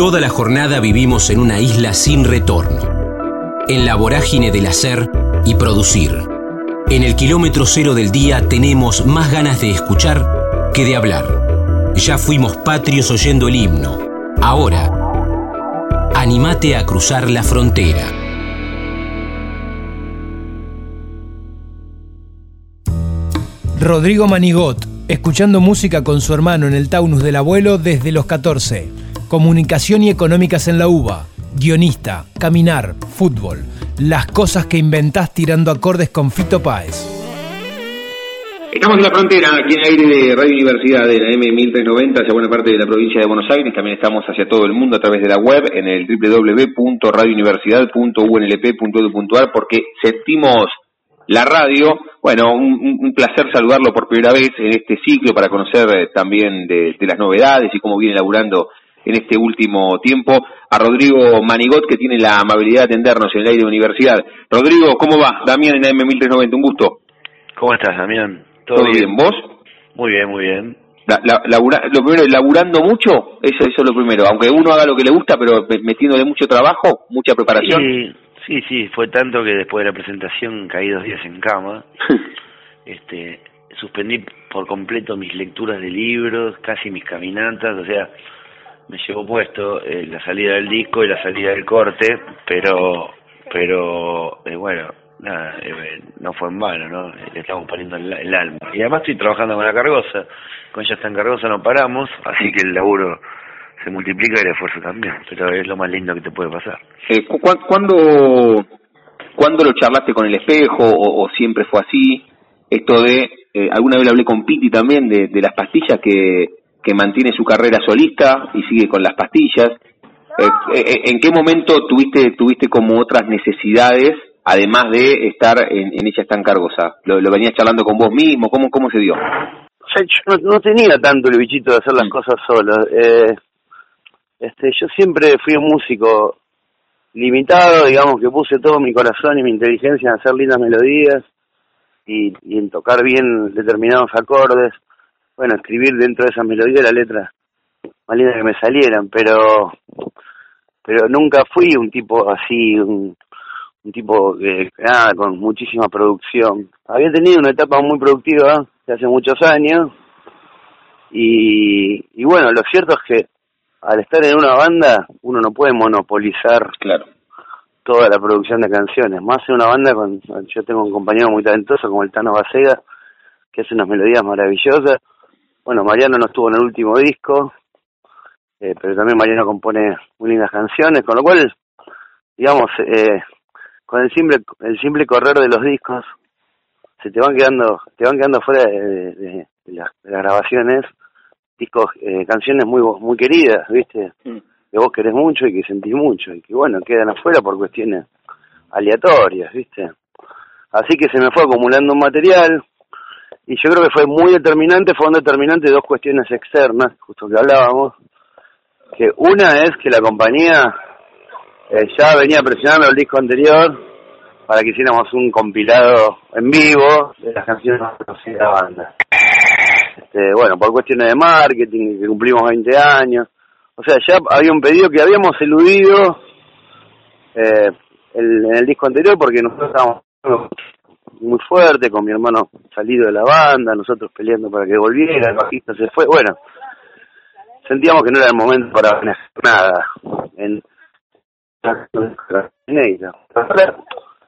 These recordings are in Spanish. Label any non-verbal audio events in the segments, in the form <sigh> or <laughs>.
Toda la jornada vivimos en una isla sin retorno, en la vorágine del hacer y producir. En el kilómetro cero del día tenemos más ganas de escuchar que de hablar. Ya fuimos patrios oyendo el himno. Ahora, animate a cruzar la frontera. Rodrigo Manigot, escuchando música con su hermano en el Taunus del abuelo desde los 14. Comunicación y económicas en la UBA. Guionista, caminar, fútbol. Las cosas que inventás tirando acordes con Fito Páez. Estamos en la frontera, aquí en el aire de Radio Universidad de la M1390 hacia buena parte de la provincia de Buenos Aires. También estamos hacia todo el mundo a través de la web en el www.radiouniversidad.unlp.edu.ar porque sentimos la radio. Bueno, un, placer saludarlo por primera vez en este ciclo para conocer eh, también de, las novedades y cómo viene laburando en este último tiempo a Rodrigo Manigot, que tiene la amabilidad de atendernos en el aire de universidad. Rodrigo, ¿cómo va? Damián en AM1390, un gusto. ¿Cómo estás, Damián? ¿Todo, bien? ¿Vos? Muy bien, muy bien. lo primero, laburando mucho, eso, eso es lo primero. Aunque uno haga lo que le gusta, pero metiéndole mucho trabajo, mucha preparación. Sí, Sí, sí, fue tanto que después de la presentación caí dos días en cama. <laughs> este, suspendí por completo mis lecturas de libros, casi mis caminatas, o sea, me llevó puesto eh, la salida del disco y la salida del corte, pero, pero eh, bueno, nada, eh, no fue en vano, ¿no? Le estamos poniendo el, alma. Y además estoy trabajando con la cargosa, con ella está en cargosa no paramos, así que el laburo se multiplica y el esfuerzo también, pero es lo más lindo que te puede pasar. Eh, ¿cuándo, ¿Cuándo lo charlaste con el espejo o, siempre fue así? Esto de, alguna vez hablé con Piti también de las pastillas que, que mantiene su carrera solista y sigue con las pastillas. Eh, eh, ¿En qué momento tuviste tuviste como otras necesidades además de estar en, en ella tan cargosa? ¿Lo, ¿Lo, venías charlando con vos mismo? ¿Cómo, cómo se dio? O sea, yo no, no, tenía tanto el bichito de hacer las mm. cosas solo. Eh, este, yo siempre fui un músico limitado, digamos que puse todo mi corazón y mi inteligencia en hacer lindas melodías y, en tocar bien determinados acordes. Bueno, escribir dentro de esas melodías la letra más que me salieran, pero pero nunca fui un tipo así, un, un tipo que, ah, con muchísima producción. Había tenido una etapa muy productiva hace muchos años y, y bueno, lo cierto es que al estar en una banda, uno no puede monopolizar claro. toda la producción de canciones. Más en una banda, con, yo tengo un compañero muy talentoso como el Tano Bacega, que hace unas melodías maravillosas. Bueno, Mariano no estuvo en el último disco, eh, pero también Mariano compone muy lindas canciones, con lo cual, digamos, eh, con el simple, el simple correr de los discos, se te van quedando, te van quedando fuera de, las grabaciones discos, eh, canciones muy muy queridas, ¿viste? Mm. Que vos querés mucho y que sentís mucho y que, bueno, quedan afuera por cuestiones aleatorias, ¿viste? Así que se me fue acumulando un material y yo creo que fue muy determinante, fue un determinante dos cuestiones externas, justo que hablábamos, que una es que la compañía eh, ya venía presionando el disco anterior para que hiciéramos un compilado en vivo de las canciones conocidas de la banda. Este, bueno, por cuestiones de marketing, que cumplimos 20 años. O sea, ya había un pedido que habíamos eludido eh, en el disco anterior porque nosotros estábamos muy fuerte, con mi hermano salido de la banda, nosotros peleando para que volviera, el bajista se fue, bueno, sentíamos que no era el momento para hacer nada en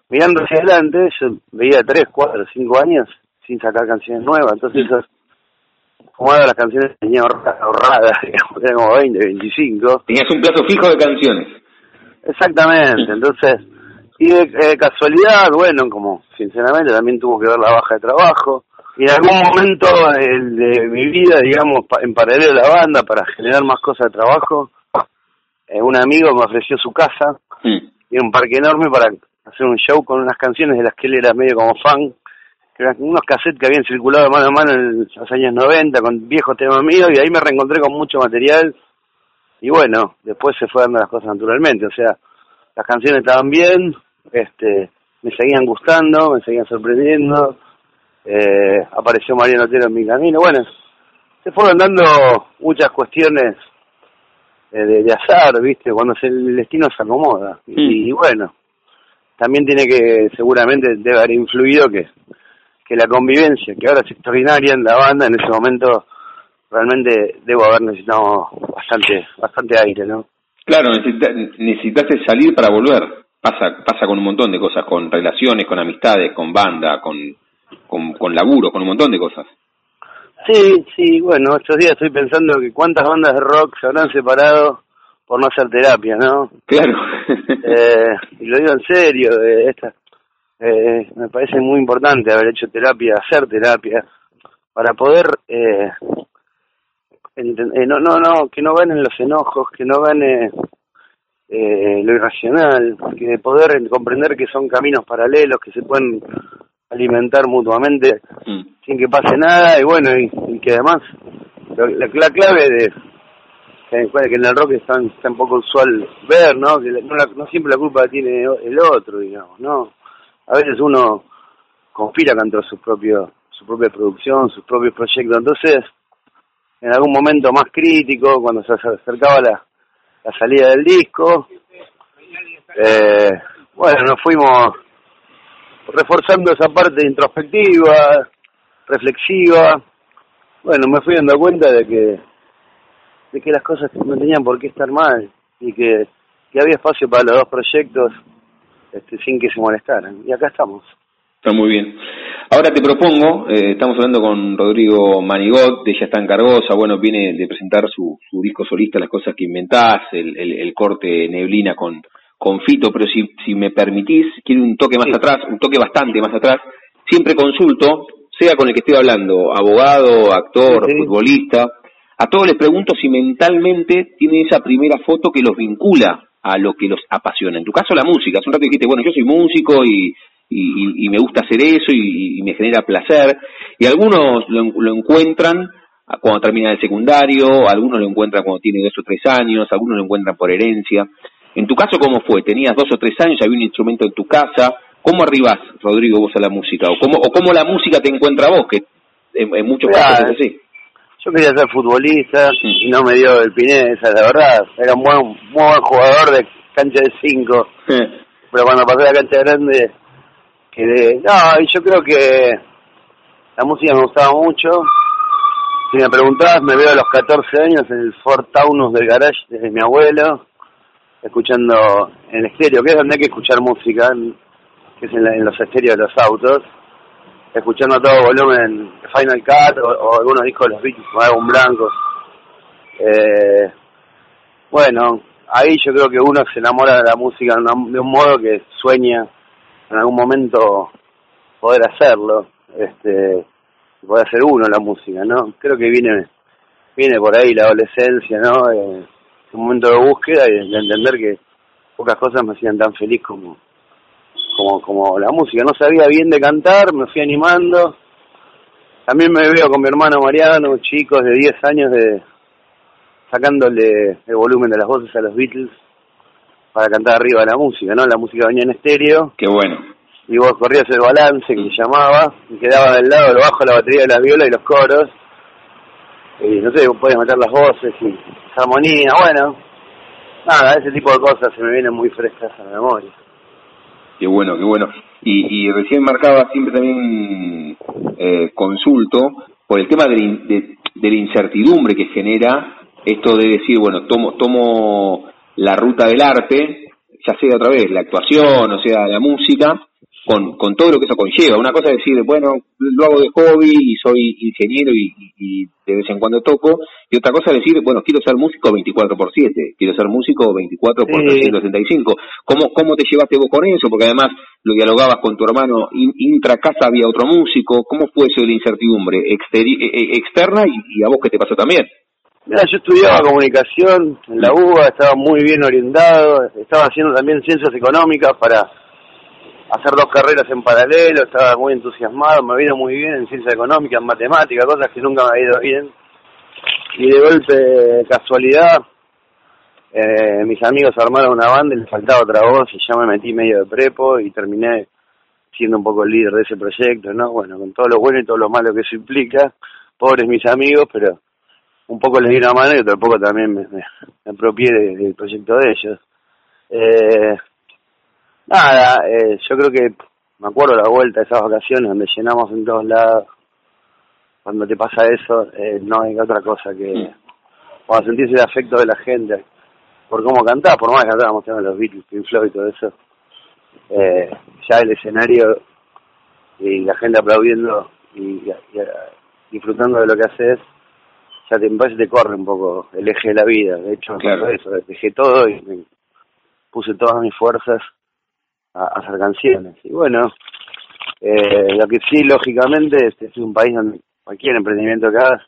mirando hacia adelante, yo veía 3, 4, 5 años sin sacar canciones nuevas, entonces esas como las canciones tenía ahorradas, <laughs> digamos, era como 20, 25. Tenías un plazo fijo de canciones. Exactamente, entonces, y de casualidad, bueno, como sinceramente también tuvo que ver la baja de trabajo, y en algún momento de mi vida, digamos, en paralelo a la banda, para generar más cosas de trabajo, eh, un amigo me ofreció su casa, y un parque enorme para hacer un show con unas canciones de las que él era medio como fan, unos cassettes que habían circulado mano a mano en los años 90 con viejos temas míos y ahí me reencontré con mucho material. Y bueno, después se fue dando las cosas naturalmente, o sea, las canciones estaban bien, este, me seguían gustando, me seguían sorprendiendo, eh, apareció Mariano Otero en mi camino, bueno, se fueron dando muchas cuestiones de, de, azar, ¿viste? Cuando el destino se acomoda. Y, y, bueno, también tiene que, seguramente debe haber influido que, que la convivencia, que ahora es extraordinaria en la banda, en ese momento realmente debo haber necesitado bastante, bastante aire, ¿no? Claro, necesitaste salir para volver. Pasa, pasa con un montón de cosas, con relaciones, con amistades, con banda, con, con, con laburo, con un montón de cosas. Sí, sí, bueno, estos días estoy pensando que cuántas bandas de rock se habrán separado por no hacer terapia, ¿no? Claro. <laughs> eh, y lo digo en serio, eh, esta, eh, me parece muy importante haber hecho terapia, hacer terapia, para poder, eh, eh, no, no, no, que no ganen los enojos, que no gane eh, lo irracional, que poder comprender que son caminos paralelos, que se pueden alimentar mutuamente mm. sin que pase nada y bueno, y, que además la, la clave de que, que en el rock es tan, tan poco usual ver, ¿no? Que no, no siempre la culpa tiene el otro, digamos, ¿no? A veces uno conspira contra su propio su propia producción, sus propios proyectos, entonces en algún momento más crítico, cuando se acercaba la, la salida del disco, eh, bueno, nos fuimos reforzando esa parte introspectiva, reflexiva. Bueno, me fui dando cuenta de que de que las cosas no tenían por qué estar mal y que, que había espacio para los dos proyectos este, sin que se molestaran. Y acá estamos. Está muy bien. Ahora te propongo, eh, estamos hablando con Rodrigo Manigot, de Ella está en Cargosa, bueno, viene de presentar su, su disco solista, Las cosas que inventás, el, el, el corte Neblina con, con Fito, pero si, si me permitís, quiero un toque más atrás, un toque bastante más atrás, siempre consulto, sea con el que estoy hablando, abogado, actor, futbolista, a todos les pregunto si mentalmente tienen esa primera foto que los vincula a lo que los apasiona. En tu caso la música, hace un rato dijiste, bueno, yo soy músico y, y, me gusta hacer eso y, me genera placer, y algunos lo, lo encuentran cuando termina el secundario, algunos lo encuentran cuando tiene dos o tres años, algunos lo encuentran por herencia. En tu caso, ¿cómo fue? ¿Tenías dos o tres años, había un instrumento en tu casa? ¿Cómo arribás, Rodrigo, vos a la música? ¿O cómo, o cómo la música te encuentra vos? Que en, muchos casos es así. Yo quería ser futbolista y no me dio el Pinesa, la verdad. Era un buen, muy buen jugador de cancha de cinco. Pero cuando pasé a la cancha grande, quedé... No, y yo creo que la música me gustaba mucho. Si me preguntabas, me veo a los 14 años en el Ford Taunus del garage de mi abuelo escuchando en el estéreo, que es donde hay que escuchar música, que es en, los estéreos de los autos, escuchando a todo volumen Final Cut o, algunos discos de los Beatles como un blanco. Eh, bueno, ahí yo creo que uno se enamora de la música de un modo que sueña en algún momento poder hacerlo, este, poder hacer uno la música, ¿no? Creo que viene viene por ahí la adolescencia, ¿no? Eh, un momento de búsqueda y de entender que pocas cosas me hacían tan feliz como, como, como la música. No sabía bien de cantar, me fui animando. También me veo con mi hermano Mariano, chicos de 10 años, de sacándole el volumen de las voces a los Beatles para cantar arriba la música, ¿no? La música venía en estéreo. Qué bueno. Y vos corrías el balance que llamaba, y quedaba del lado, lo bajo la batería de la viola y los coros. Y no sé, podías meter las voces y armonía, bueno, nada, ese tipo de cosas se me vienen muy frescas a la memoria. Qué bueno, qué bueno. Y, y recién marcaba siempre también eh, consulto por el tema de, de, la incertidumbre que genera esto de decir, bueno, tomo, tomo la ruta del arte, ya sea otra vez la actuación, o sea, la música, con, con todo lo que eso conlleva. Una cosa es decir, bueno, lo hago de hobby y soy ingeniero y, y, de vez en cuando toco, y otra cosa es decir, bueno, quiero ser músico 24 por 7, quiero ser músico 24 por 365. ¿Cómo, ¿Cómo te llevaste vos con eso? Porque además lo dialogabas con tu hermano, intra casa había otro músico, ¿cómo fue eso de la incertidumbre e, e, externa y, a vos qué te pasó también? Mira, yo estudiaba comunicación en la UBA, estaba muy bien orientado, estaba haciendo también ciencias económicas para hacer dos carreras en paralelo, estaba muy entusiasmado, me ha ido muy bien en ciencia económica, en matemática, cosas que nunca me ha ido bien. Y de golpe, casualidad, eh, mis amigos armaron una banda y les faltaba otra voz y ya me metí medio de prepo y terminé siendo un poco el líder de ese proyecto, ¿no? Bueno, con todo lo bueno y todo lo malo que eso implica, pobres mis amigos, pero un poco les di una mano y otro poco también me, me, apropié del proyecto de ellos. Eh, nada, eh, yo creo que me acuerdo la vuelta de esas vacaciones donde llenamos en todos lados. Cuando te pasa eso, eh, no hay otra cosa que cuando sentís el afecto de la gente por cómo cantás, por más que cantábamos los Beatles, Pink Floyd y todo eso. Eh, ya el escenario y la gente aplaudiendo y, disfrutando de lo que haces, ya te, te corre un poco el eje de la vida. De hecho, claro. eso, dejé todo y me puse todas mis fuerzas a, hacer canciones. Y bueno, eh, lo que sí, lógicamente, este es un país donde cualquier emprendimiento que hagas,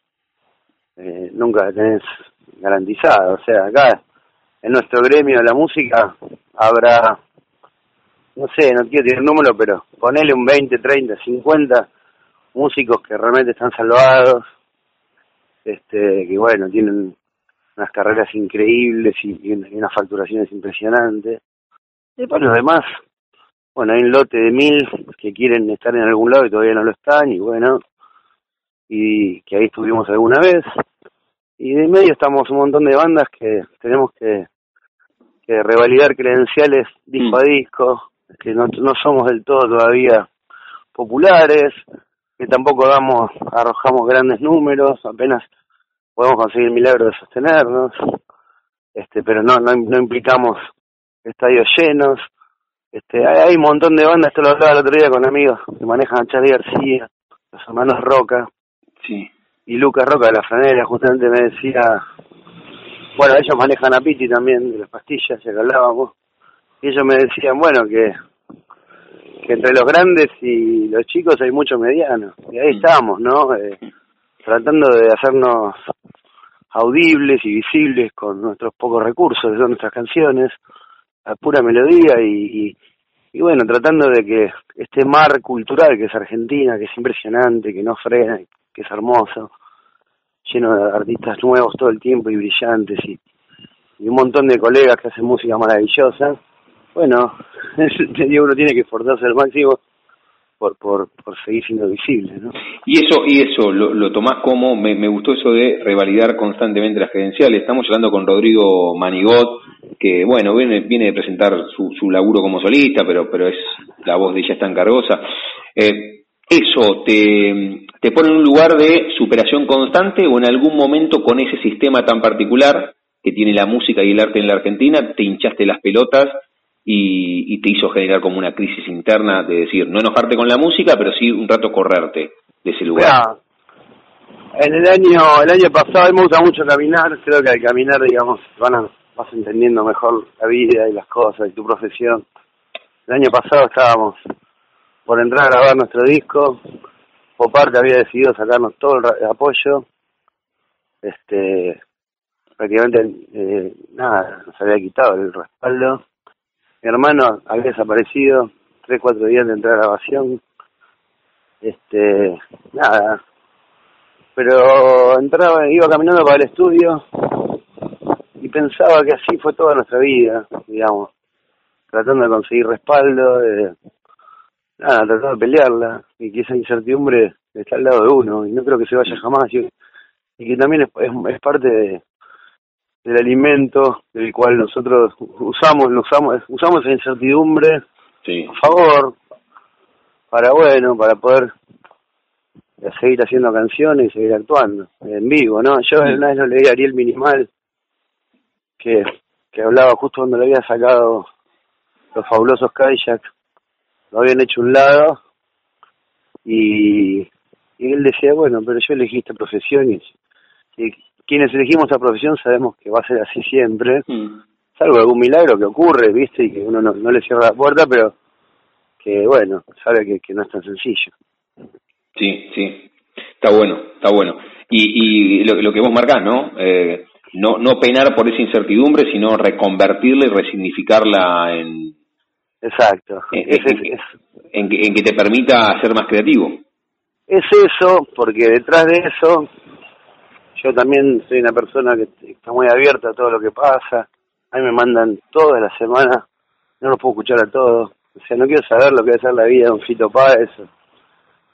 eh, nunca tenés garantizado. O sea, acá en nuestro gremio de la música habrá no sé, no quiero tener número, pero ponele un 20, 30, 50 músicos que realmente están salvados, este, que bueno, tienen unas carreras increíbles y, unas facturaciones impresionantes. Y para los demás, bueno, hay un lote de mil que quieren estar en algún lado y todavía no lo están, y bueno, y que ahí estuvimos alguna vez. Y de medio estamos un montón de bandas que tenemos que, que revalidar credenciales disco a mm. disco, que no, no somos del todo todavía populares, que tampoco damos, arrojamos grandes números, apenas podemos conseguir el milagro de sostenernos, este, pero no, no, no implicamos estadios llenos, este, hay, un montón de bandas, esto lo hablaba el otro día con amigos que manejan a Charlie García, los hermanos Roca, sí. y Lucas Roca de la franela justamente me decía, bueno, ellos manejan a Piti también, de las pastillas, ya que hablábamos, y ellos me decían, bueno, que, que entre los grandes y los chicos hay mucho mediano. Y ahí mm. estamos, ¿no? Eh, tratando de hacernos audibles y visibles con nuestros pocos recursos, que son nuestras canciones, a pura melodía y, y, bueno, tratando de que este mar cultural que es Argentina, que es impresionante, que no frena, que es hermoso, lleno de artistas nuevos todo el tiempo y brillantes y, y un montón de colegas que hacen música maravillosa, bueno, <laughs> uno tiene que esforzarse al máximo por, por, seguir siendo visible, ¿no? Y eso, y eso lo, lo tomás como, me, gustó eso de revalidar constantemente las credenciales. Estamos hablando con Rodrigo Manigot, que bueno, viene, viene de presentar su, laburo como solista, pero, pero es, la voz de ella es tan cargosa. Eh, ¿Eso te, te pone en un lugar de superación constante o en algún momento con ese sistema tan particular que tiene la música y el arte en la Argentina, te hinchaste las pelotas y, te hizo generar como una crisis interna de decir, no enojarte con la música, pero sí un rato correrte de ese lugar. en el año el año pasado, a mí me gusta mucho caminar, creo que al caminar, digamos, van vas entendiendo mejor la vida y las cosas y tu profesión. El año pasado estábamos por entrar a grabar nuestro disco, parte había decidido sacarnos todo el apoyo, este prácticamente eh, nada, nos había quitado el respaldo mi hermano había desaparecido tres, cuatro días de entrar a grabación. Este, nada. Pero entraba, iba caminando para el estudio y pensaba que así fue toda nuestra vida, digamos. Tratando de conseguir respaldo, de, nada, tratando de pelearla y que esa incertidumbre está al lado de uno y no creo que se vaya jamás y, que también es, es parte de, del alimento del cual nosotros usamos, usamos, usamos esa incertidumbre a favor, para bueno, para poder seguir haciendo canciones y seguir actuando en vivo, ¿no? Yo una vez lo leí a Ariel Minimal, que, que hablaba justo cuando le había sacado los fabulosos Kayak, lo habían hecho un lado, y, y él decía, bueno, pero yo elegí esta profesión y, y quienes elegimos esta profesión sabemos que va a ser así siempre, mm. salvo algún milagro que ocurre, ¿viste? Y que uno no, no le cierra la puerta, pero que bueno, sabe que, que no es tan sencillo. Sí, sí, está bueno, está bueno. Y, y lo, lo que vos marcás, ¿no? Eh, no, no penar por esa incertidumbre, sino reconvertirla y resignificarla en... Exacto. En, en, en que te permita ser más creativo. Es eso, porque detrás de eso yo también soy una persona que está muy abierta a todo lo que pasa. A mí me mandan todas las semanas, no lo puedo escuchar a todos. O sea, no quiero saber lo que va a ser la vida de un Fito Páez,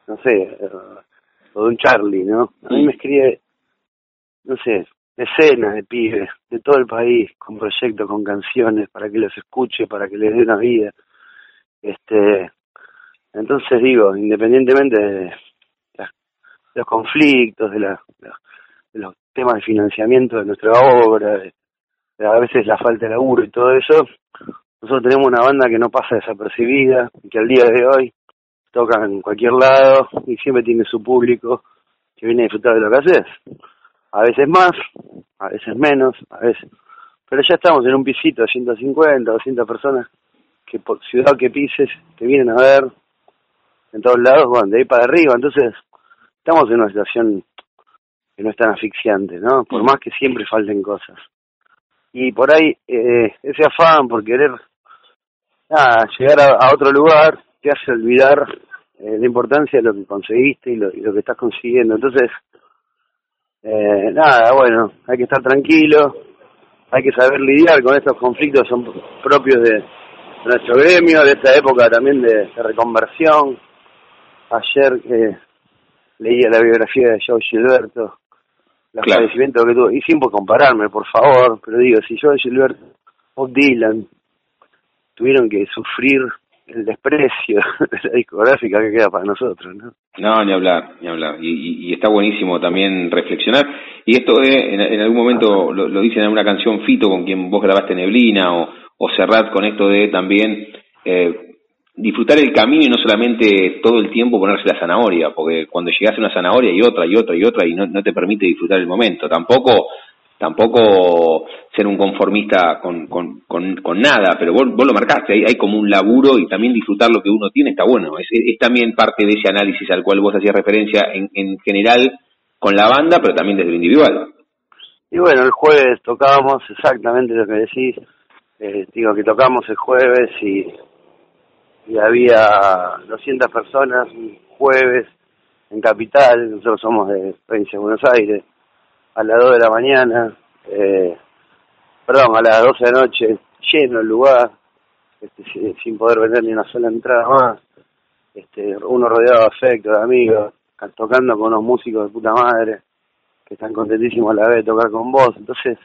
no sé, eh, o de un Charlie, ¿no? A mí me escribe no sé, decenas de pibes de todo el país con proyectos, con canciones, para que los escuche, para que les dé una vida. Este, entonces digo, independientemente de, los conflictos, de, la, de los temas de financiamiento de nuestra obra, a veces la falta de laburo y todo eso, nosotros tenemos una banda que no pasa desapercibida que al día de hoy toca en cualquier lado y siempre tiene su público que viene a disfrutar de lo que haces. A veces más, a veces menos, a veces... Pero ya estamos en un pisito de 150, 200 personas que por ciudad que pises te vienen a ver en todos lados, bueno, de ahí para arriba. Entonces, estamos en una situación que no es tan asfixiante, ¿no? Por más que siempre falten cosas. Y por ahí, eh, ese afán por querer llegar a, otro lugar te hace olvidar eh, la importancia de lo que conseguiste y lo, y lo que estás consiguiendo. Entonces, eh, nada, bueno, hay que estar tranquilo, hay que saber lidiar con estos conflictos, son propios de, nuestro gremio, de esta época también de, reconversión. Ayer que leía la biografía de Joe Gilberto, los claro. que tuvo, y sin por compararme, por favor, pero digo, si Joe Gilberto, o Dylan, tuvieron que sufrir el desprecio <laughs> de la discográfica que queda para nosotros, ¿no? No, ni hablar, ni hablar. Y, está buenísimo también reflexionar. Y esto en, algún momento lo, lo dice en alguna canción Fito con quien vos grabaste Neblina o, o Serrat con esto de también eh, disfrutar el camino y no solamente todo el tiempo ponerse la zanahoria, porque cuando llegas a una zanahoria y otra y otra y otra y no, no te permite disfrutar el momento. Tampoco tampoco ser un conformista con, con, con, nada, pero vos, vos lo marcaste, hay, hay, como un laburo y también disfrutar lo que uno tiene está bueno. Es, es, también parte de ese análisis al cual vos hacías referencia en, en general con la banda, pero también desde lo individual. Y bueno, el jueves tocábamos exactamente lo que decís. Eh, digo que tocamos el jueves y, y había 200 personas un jueves en Capital, nosotros somos de provincia de Buenos Aires, a las 2 de la mañana, eh, perdón, a las 12 de la noche, lleno el lugar, este, sin poder vender ni una sola entrada más, este, uno rodeado de afecto, de amigos, tocando con unos músicos de puta madre, que están contentísimos a la vez de tocar con vos, entonces,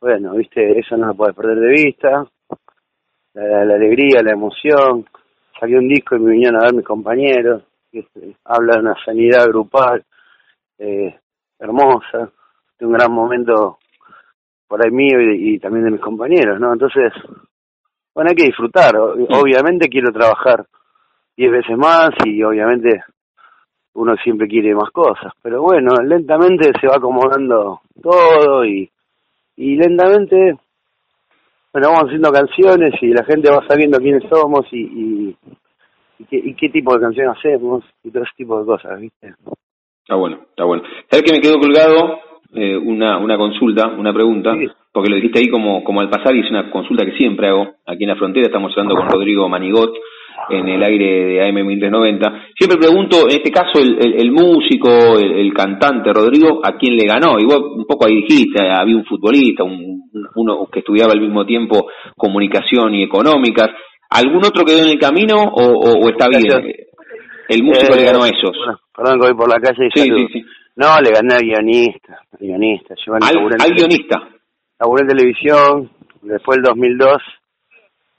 bueno, viste, eso no lo puedes perder de vista, la, alegría, la emoción, saqué un disco y me vinieron a ver mis compañeros, este, habla de una sanidad grupal, eh, hermosa, un gran momento por ahí mío y, también de mis compañeros, ¿no? Entonces, bueno, hay que disfrutar. Obviamente quiero trabajar diez veces más y obviamente uno siempre quiere más cosas, pero bueno, lentamente se va acomodando todo y, y lentamente, bueno, vamos haciendo canciones y la gente va sabiendo quiénes somos y, y, y, qué, y qué tipo de canción hacemos y todo ese tipo de cosas, ¿viste? Está bueno, está bueno. ¿Sabes que me quedó colgado? Eh, una, una consulta, una pregunta, porque lo dijiste ahí como, como al pasar y es una consulta que siempre hago aquí en la frontera. Estamos hablando con Rodrigo Manigot en el aire de AM 1390. Siempre pregunto, en este caso, el, el, músico, el, cantante Rodrigo, ¿a quién le ganó? Y vos un poco ahí dijiste, había un futbolista, un, uno que estudiaba al mismo tiempo comunicación y económicas. ¿Algún otro quedó en el camino o, está bien? El músico le ganó a esos. perdón que voy por la calle y sí, sí, sí. No, le gané al guionista, guionista. al, guionista. Laburé en televisión, después del 2002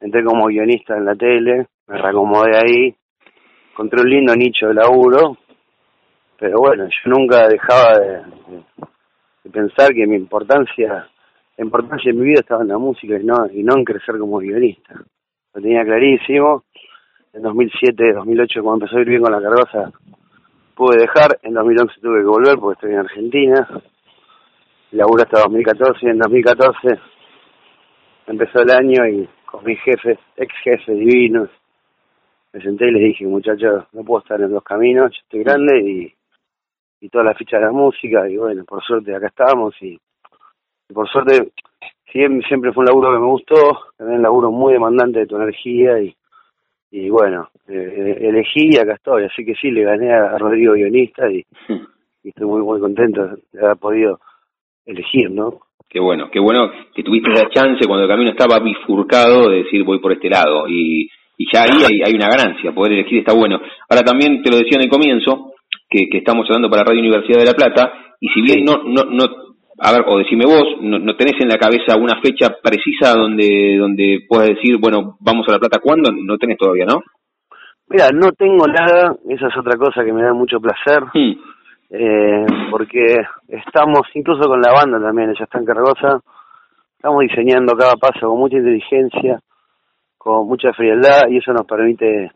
entré como guionista en la tele, me reacomodé ahí, encontré un lindo nicho de laburo, pero bueno, yo nunca dejaba de, pensar que mi importancia, la importancia de mi vida estaba en la música y no, y no en crecer como guionista. Lo tenía clarísimo. En 2007, 2008, cuando empezó a ir bien con la cargosa, pude dejar, en 2011 tuve que volver porque estoy en Argentina, laburé hasta 2014 y en 2014 empezó el año y con mis jefes, ex jefes divinos, me senté y les dije, muchachos, no puedo estar en dos caminos, yo estoy grande y, y toda la ficha de la música y bueno, por suerte acá estamos y, por suerte siempre fue un laburo que me gustó, también un laburo muy demandante de tu energía y y bueno, eh, elegí y acá estoy, así que sí, le gané a Rodrigo Guionista y, estoy muy muy contento de haber podido elegir, ¿no? Qué bueno, qué bueno que tuviste esa chance cuando el camino estaba bifurcado de decir voy por este lado y, y ya ahí hay, hay, una ganancia, poder elegir está bueno. Ahora también te lo decía en el comienzo, que, que estamos hablando para Radio Universidad de La Plata y si bien no, no, no a ver, o decime vos, no, tenés en la cabeza una fecha precisa donde donde puedas decir, bueno, vamos a La Plata, ¿cuándo? No tenés todavía, ¿no? Mira, no tengo nada, esa es otra cosa que me da mucho placer, hmm. eh, porque estamos, incluso con la banda también, ella está en Cargosa, estamos diseñando cada paso con mucha inteligencia, con mucha frialdad, y eso nos permite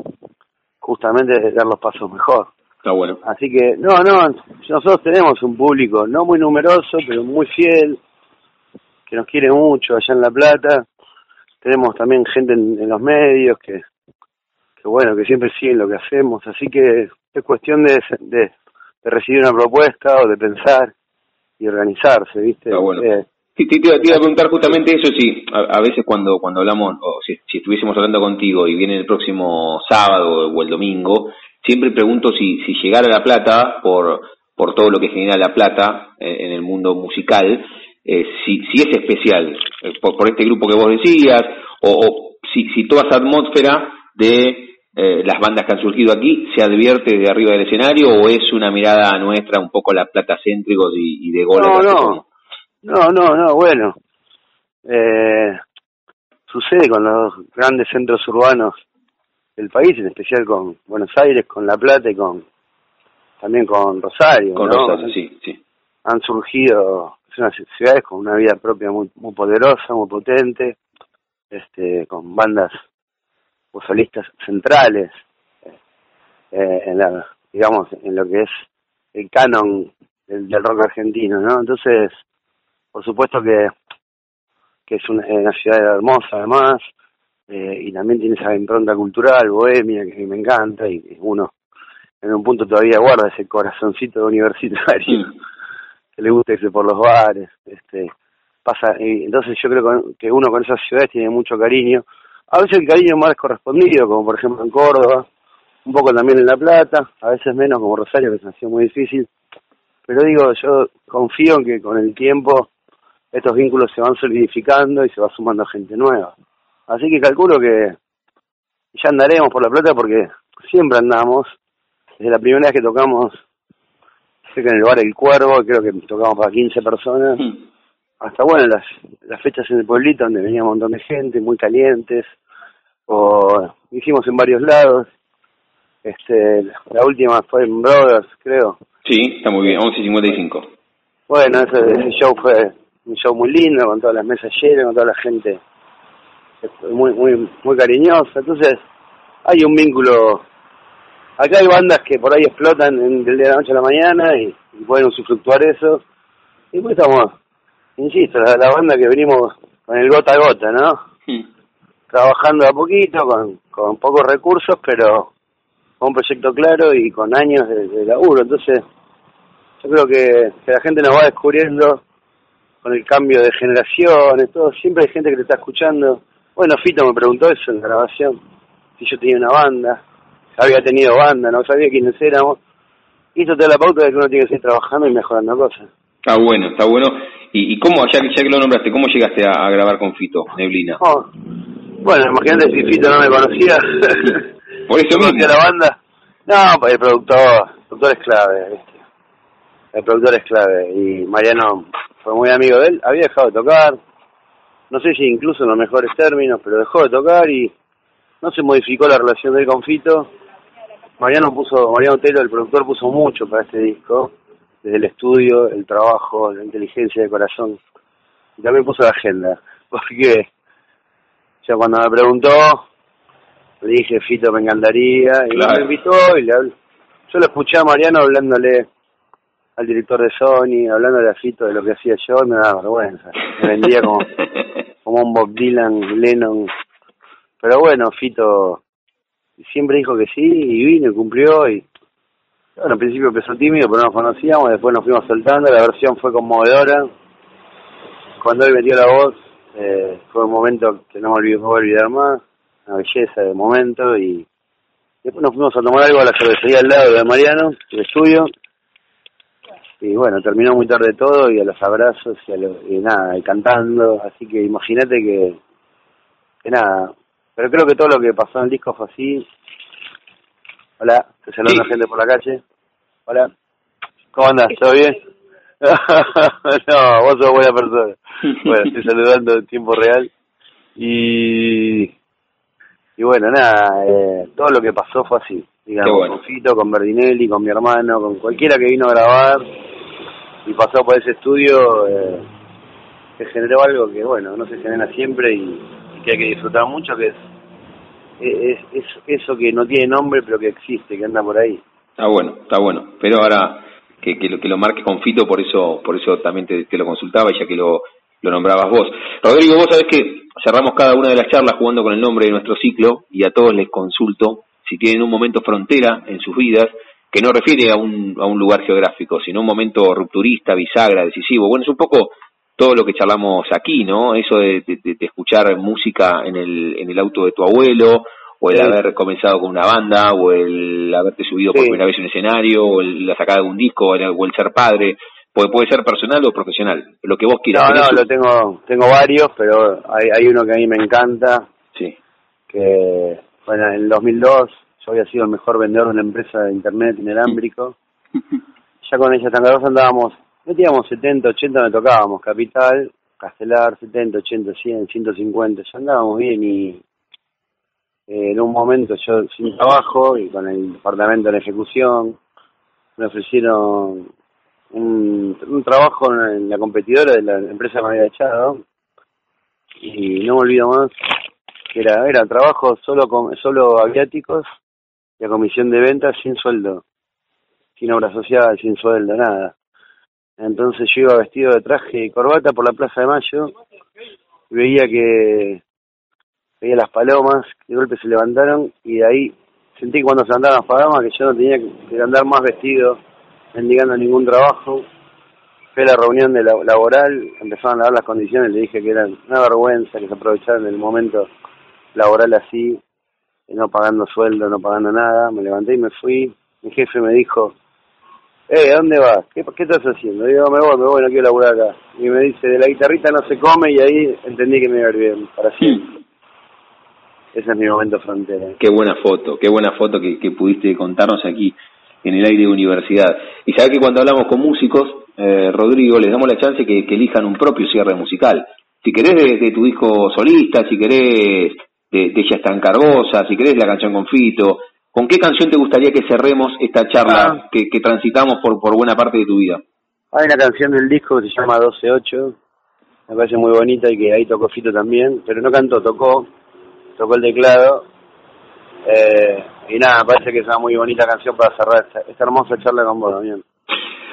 justamente dar los pasos mejor. Está bueno. Así que, no, no, nosotros tenemos un público no muy numeroso, pero muy fiel, que nos quiere mucho allá en La Plata. Tenemos también gente en, los medios que, que, bueno, que siempre siguen lo que hacemos. Así que es cuestión de, de, recibir una propuesta o de pensar y organizarse, ¿viste? Está bueno. Eh, te, iba, a preguntar justamente eso, si a, veces cuando cuando hablamos, o si, si, estuviésemos hablando contigo y viene el próximo sábado o el domingo, siempre pregunto si, si llegar a La Plata, por, por todo lo que genera La Plata eh, en el mundo musical, eh, si, si es especial, eh, por, por, este grupo que vos decías, o, si, si toda esa atmósfera de las bandas que han surgido aquí se advierte de arriba del escenario o es una mirada nuestra un poco la plata céntricos y, de gol. No, no, no, no, no, bueno. sucede con los grandes centros urbanos del país, en especial con Buenos Aires, con La Plata y con también con Rosario. Con Rosario, sí, sí. Han surgido unas ciudades con una vida propia muy, muy poderosa, muy potente, este, con bandas o solistas centrales eh, en la, digamos, en lo que es el canon del, rock argentino, ¿no? Entonces, por supuesto que, que es una, una ciudad hermosa además, eh, y también tiene esa impronta cultural, bohemia, que me encanta, y uno en un punto todavía guarda ese corazoncito <laughs> universitario <laughs> que le gusta irse por los bares, este pasa y entonces yo creo que uno con esas ciudades tiene mucho cariño, a veces el cariño más correspondido, como por ejemplo en Córdoba, un poco también en La Plata, a veces menos como Rosario, que se ha sido muy difícil, pero digo, yo confío en que con el tiempo estos vínculos se van solidificando y se va sumando gente nueva. Así que calculo que ya andaremos por La Plata porque siempre andamos. Desde la primera vez que tocamos, sé que en el bar El Cuervo, creo que tocamos para 15 personas. Hmm. Hasta bueno, las, las fechas en el pueblito donde venía un montón de gente, muy calientes. O hicimos en varios lados. Este, la última fue en Brothers, creo. Sí, está muy bien, 11.55. Bueno, ese, ese show fue un show muy lindo, con todas las mesas llenas, con toda la gente muy muy muy cariñosa. Entonces hay un vínculo. Acá hay bandas que por ahí explotan en, del día de la noche a la mañana y, pueden usufructuar eso. Y pues estamos insisto la, banda que venimos con el gota a gota no trabajando a poquito con con pocos recursos pero con un proyecto claro y con años de, laburo. Entonces yo creo que, que la gente nos va descubriendo con el cambio de generaciones, todo, siempre hay gente que te está escuchando bueno, Fito me preguntó eso en la grabación, si yo tenía una banda, había tenido banda, no sabía quiénes éramos. Hizo toda la pauta de que uno tiene que seguir trabajando y mejorando cosas. Está bueno, está bueno. ¿Y, y cómo, ya, ya que lo nombraste, cómo llegaste a, grabar con Fito, Neblina? Oh, bueno, imagínate si Fito no me conocía. Por eso <laughs> mismo. la banda? No, pues el productor, el productor es clave, El productor es clave y Mariano fue muy amigo de él, había dejado de tocar, no sé si incluso en los mejores términos, pero dejó de tocar y no se modificó la relación de él con Fito. Mariano puso, Mariano Telo, el productor, puso mucho para este disco, desde el estudio, el trabajo, la inteligencia de corazón. Y también puso la agenda, <laughs> porque ya cuando me preguntó, le dije, Fito me encantaría, y me invitó y le habló. Yo lo escuché a Mariano hablándole al director de Sony, hablándole a Fito de lo que hacía yo, me daba vergüenza. Me vendía como <laughs> como un Bob Dylan, Lennon. Pero bueno, Fito siempre dijo que sí y vino y cumplió y bueno, al principio empezó tímido, pero no nos conocíamos, después nos fuimos soltando, la versión fue conmovedora. Cuando él metió la voz, eh, fue un momento que no me olvidé, voy a olvidar más, una belleza de momento y después nos fuimos a tomar algo a la cervecería al lado de Mariano, el estudio, y bueno, terminó muy tarde todo y a los abrazos y, a y nada, y cantando, así que imagínate que, que nada, pero creo que todo lo que pasó en el disco fue así. Hola, te saluda gente por la calle. Hola, ¿cómo andas? ¿Todo bien? <laughs> no, vos sos buena persona. Bueno, estoy saludando en tiempo real. Y, y bueno, nada, eh, todo lo que pasó fue así. Digamos, con Fito, con Berdinelli, con mi hermano, con cualquiera que vino a grabar y pasó por ese estudio, eh, se generó algo que, bueno, no se genera siempre y, que hay que disfrutar mucho, que es, es, es, eso que no tiene nombre pero que existe, que anda por ahí. Está bueno, está bueno. Pero ahora que, que, lo, que lo marques con Fito, por eso por eso también te, te lo consultaba, ya que lo, lo nombrabas vos. Rodrigo, vos sabés que cerramos cada una de las charlas jugando con el nombre de nuestro ciclo y a todos les consulto si tienen un momento frontera en sus vidas, que no refiere a un, a un lugar geográfico, sino un momento rupturista, bisagra, decisivo. Bueno, es un poco todo lo que charlamos aquí, ¿no? Eso de, de, escuchar música en el, en el auto de tu abuelo, o el haber comenzado con una banda, o el haberte subido por primera vez en un escenario, o la sacada de un disco, o el, ser padre. Puede, puede ser personal o profesional, lo que vos quieras. No, no, lo tengo, tengo varios, pero hay, hay uno que a mí me encanta. Sí. Que, bueno, en el 2002 yo había sido el mejor vendedor de una empresa de internet inalámbrico. ya con ella tan andábamos, metíamos 70, 80, me tocábamos, Capital, Castelar, 70, 80, 100, 150, ya andábamos bien y eh, en un momento yo sin trabajo y con el departamento de ejecución me ofrecieron un, un trabajo en la competidora de la empresa que me había echado y no me olvido más que era era trabajo solo con solo aviáticos y a comisión de ventas sin sueldo sin obra social sin sueldo nada entonces yo iba vestido de traje y corbata por la Plaza de Mayo y veía que veía las palomas que de golpe se levantaron y de ahí sentí cuando se andaban las palomas que yo no tenía que andar más vestido mendigando ningún trabajo. Fue la reunión de la, laboral, empezaron a dar las condiciones, le dije que era una vergüenza que se aprovecharan el momento laboral así, no pagando sueldo, no pagando nada. Me levanté y me fui. Mi jefe me dijo, eh, ¿a dónde vas? ¿Qué, ¿Qué estás haciendo? Digo, me voy, me voy, no quiero laburar acá. Y me dice, de la guitarrita no se come y ahí entendí que me iba a ir bien, para siempre. Ese es mi momento frontera. Qué buena foto, qué buena foto que, que pudiste contarnos aquí en el aire de universidad. Y sabe que cuando hablamos con músicos, eh, Rodrigo, les damos la chance que, que, elijan un propio cierre musical. Si querés de, tu disco solista, si querés de, de Ella está en Cargosa, si querés la canción con Fito, ¿con qué canción te gustaría que cerremos esta charla ah. que, que, transitamos por, por buena parte de tu vida? Hay una canción del disco que se llama 12-8, me parece muy bonita y que ahí tocó Fito también, pero no cantó, tocó, tocó el teclado. Eh, y nada, parece que es una muy bonita canción para cerrar esta, hermosa charla con vos, también.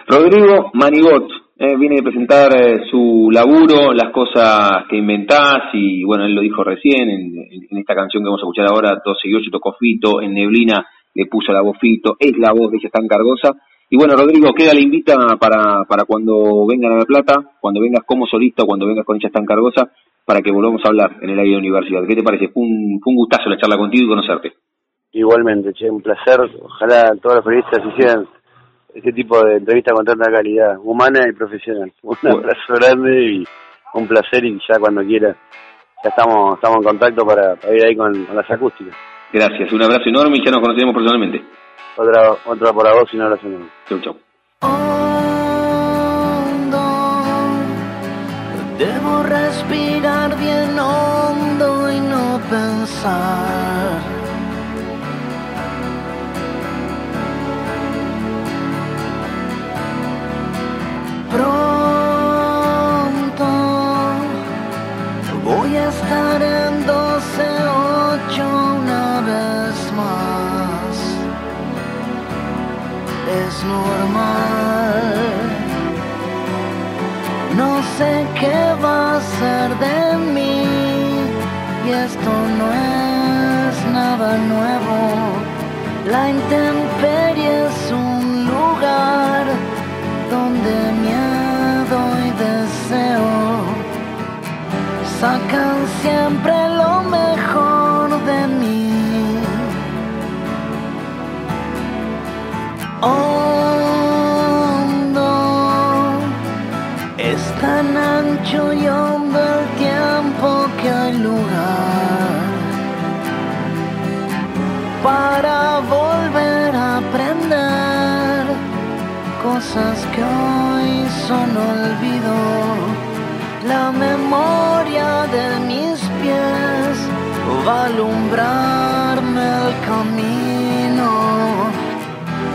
Rodrigo Manigot eh, viene a presentar eh, su laburo, las cosas que inventás y bueno, él lo dijo recién en, esta canción que vamos a escuchar ahora, 12 y 8 tocó Fito, en Neblina le puso la voz Fito, es la voz de ella tan cargosa. Y bueno, Rodrigo, queda la invita para, para cuando vengan a La Plata, cuando vengas como solista cuando vengas con ella tan cargosa, para que volvamos a hablar en el aire de universidad. ¿Qué te parece? Fue un, fue un gustazo la charla contigo y conocerte. Igualmente, che, un placer. Ojalá todos los periodistas hicieran este tipo de entrevistas con tanta calidad, humana y profesional. <laughs> Un abrazo grande y un placer y ya cuando quiera, ya estamos estamos en contacto para, ir ahí con, las acústicas. Gracias, un abrazo enorme y ya nos conocemos personalmente. Otra, otra para vos y un abrazo enorme. Chau, chau. Debo respirar bien hondo y no pensar normal. No sé qué va a ser de mí y esto no es nada nuevo. La intemperie es un lugar donde miedo y deseo sacan siempre para volver a aprender cosas que hoy son olvido, la memoria de mis pies va a alumbrarme el camino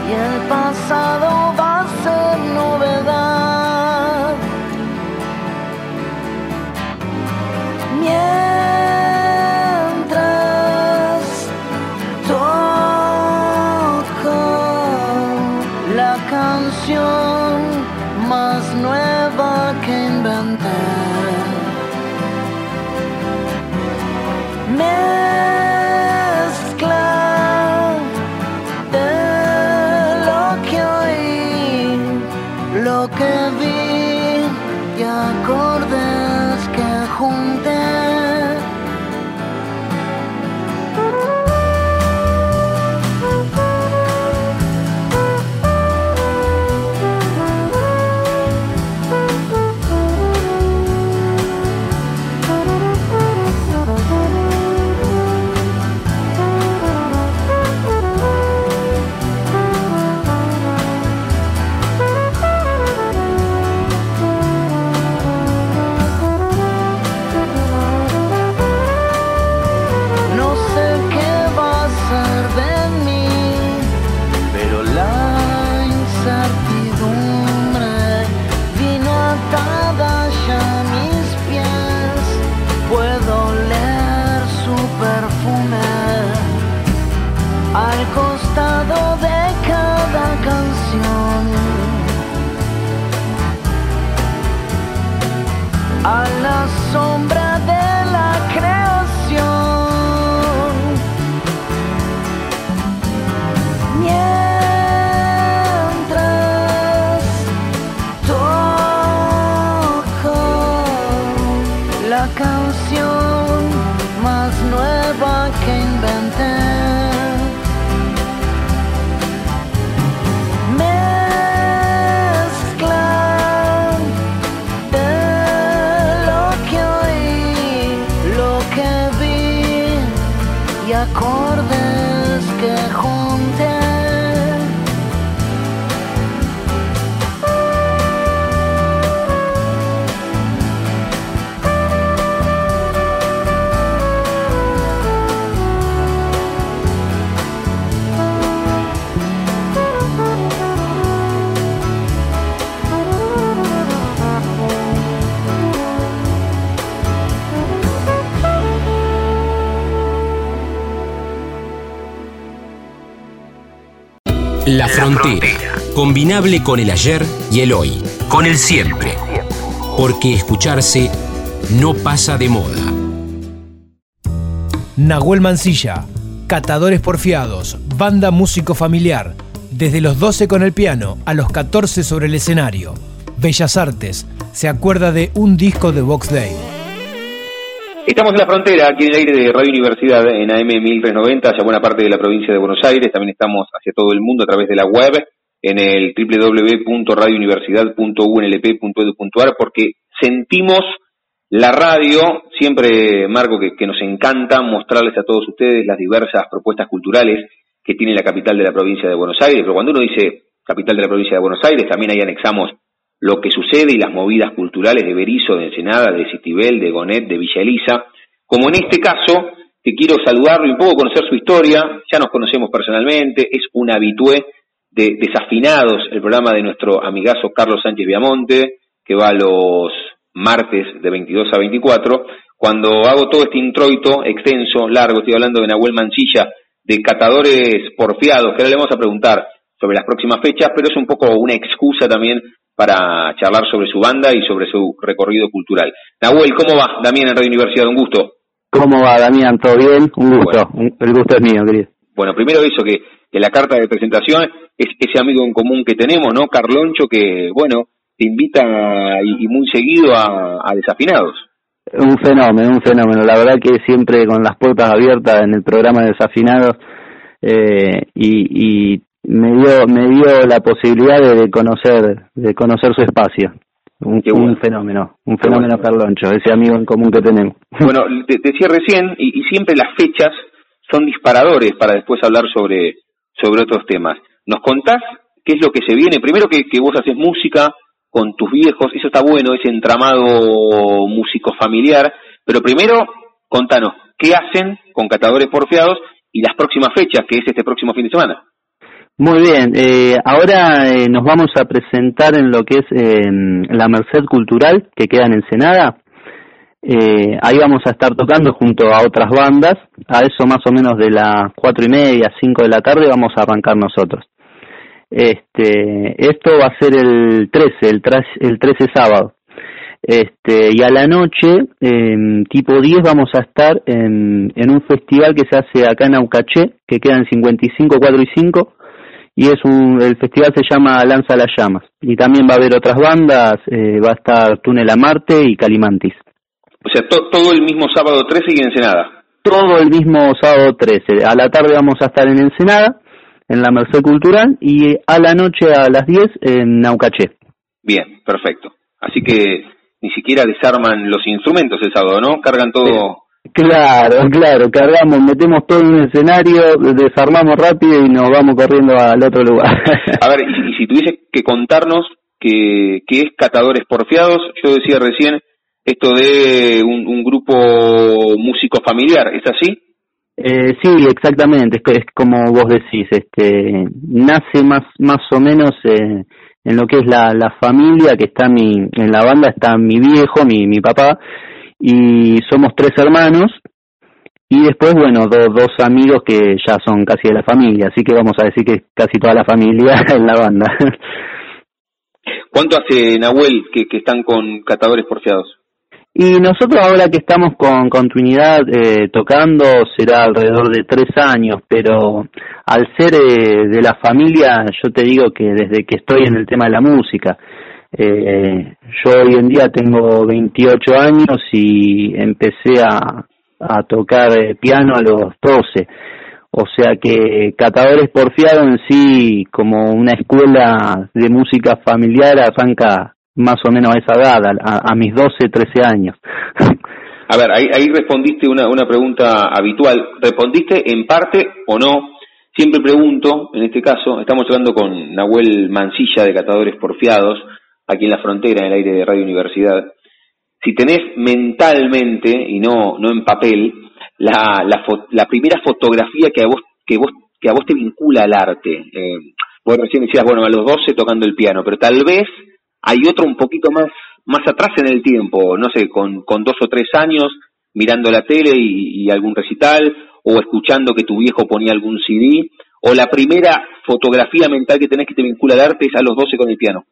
y el pasado va a ser novedad. cold. Frontera, combinable con el ayer y el hoy, con el siempre. Porque escucharse no pasa de moda. Nahuel Mancilla, Catadores Porfiados, banda músico familiar, desde los 12 con el piano a los 14 sobre el escenario. Bellas Artes, se acuerda de un disco de Box Day. Estamos en la frontera, aquí en el aire de Radio Universidad, en AM 1390, hacia buena parte de la provincia de Buenos Aires. También estamos hacia todo el mundo a través de la web, en el www.radiouniversidad.unlp.edu.ar, porque sentimos la radio, siempre, Marco, que, que nos encanta mostrarles a todos ustedes las diversas propuestas culturales que tiene la capital de la provincia de Buenos Aires. Pero cuando uno dice capital de la provincia de Buenos Aires, también ahí anexamos lo que sucede y las movidas culturales de Berizo, de Ensenada, de Citibel, de Gonet, de Villa Elisa. Como en este caso, que quiero saludarlo y un poco conocer su historia, ya nos conocemos personalmente, es un habitué de Desafinados, el programa de nuestro amigazo Carlos Sánchez Viamonte, que va los martes de 22 a 24. Cuando hago todo este introito extenso, largo, estoy hablando de Nahuel Mancilla, de catadores porfiados, que ahora le vamos a preguntar sobre las próximas fechas, pero es un poco una excusa también para charlar sobre su banda y sobre su recorrido cultural. Nahuel, ¿cómo va? Damián en Radio Universidad, un gusto. ¿Cómo va, Damián? ¿Todo bien? Un gusto. Un- El gusto es mío, querido. Bueno, primero eso, que, que la carta de presentación es ese amigo en común que tenemos, ¿no? Carloncho, que, bueno, te invita y, y muy seguido a, a Desafinados. Un fenómeno, un fenómeno. La verdad que siempre con las puertas abiertas en el programa de Desafinados eh, y, y me dio me dio la posibilidad de, conocer de conocer su espacio. Un, Qué bueno. un fenómeno, un fenómeno bueno. Carloncho, ese amigo en común que tenemos. <laughs> Bueno, te, te decía recién, y, y siempre las fechas son disparadores para después hablar sobre, sobre otros temas. ¿Nos contás qué es lo que se viene? Primero que, que vos haces música, con tus viejos, eso está bueno, ese entramado músico familiar, pero primero, contanos, ¿qué hacen con Catadores Porfiados y las próximas fechas, que es este próximo fin de semana? Muy bien, eh, ahora eh, nos vamos a presentar en lo que es eh, la Merced Cultural, que queda en Ensenada. Eh, ahí vamos a estar tocando junto a otras bandas, a eso más o menos de las cuatro y media, cinco de la tarde vamos a arrancar nosotros. Este, esto va a ser el 13, el, el 13 sábado. Este, y a la noche, eh, tipo 10, vamos a estar en, en, un festival que se hace acá en Aucaché, que queda en 55, 4 y 5, y es un, el festival se llama Lanza las Llamas. Y también va a haber otras bandas, eh, va a estar Túnel a Marte y Calimantis. O sea, todo el mismo sábado 13 y en Ensenada. Todo el mismo sábado 13. A la tarde vamos a estar en Ensenada en la Merced Cultural y a la noche a las 10 en Naucaché. Bien, perfecto. Así que ni siquiera desarman los instrumentos el sábado, ¿no? Cargan todo... Claro, claro, cargamos, metemos todo en un escenario, desarmamos rápido y nos vamos corriendo al otro lugar. a ver, y, si tuviese que contarnos qué que es Catadores Porfiados, yo decía recién esto de un, un grupo músico familiar, ¿es así? Eh, sí, exactamente, es, es, como vos decís, este, nace más, más o menos eh, en lo que es la, la familia, que está mi, en la banda está mi viejo, mi, mi papá, y somos tres hermanos, y después, bueno, dos amigos que ya son casi de la familia, así que vamos a decir que casi toda la familia <laughs> en la banda. ¿Cuánto hace Nahuel que, que están con catadores porfiados? Y nosotros ahora que estamos con continuidad eh, tocando será alrededor de tres años, pero al ser eh, de la familia, yo te digo que desde que estoy en el tema de la música, eh, yo hoy en día tengo 28 años y empecé a, tocar eh, piano a los 12. O sea que Catadores Porfiado en sí, como una escuela de música familiar, arranca más o menos a esa edad, a, a mis 12, 13 años. A ver, ahí, ahí respondiste una, una pregunta habitual. ¿Respondiste en parte o no? Siempre pregunto, en este caso, estamos hablando con Nahuel Mancilla de Catadores Porfiados, aquí en la frontera, en el aire de Radio Universidad. Si tenés mentalmente, y no, no en papel, la, la, la primera fotografía que a vos, que vos, que a vos te vincula al arte. Eh, vos recién decías, bueno, a los 12 tocando el piano, pero tal vez hay otro un poquito más, más atrás en el tiempo, no sé, con, con dos o tres años, mirando la tele y, algún recital, o escuchando que tu viejo ponía algún CD, o la primera fotografía mental que tenés que te vincula al arte es a los 12 con el piano.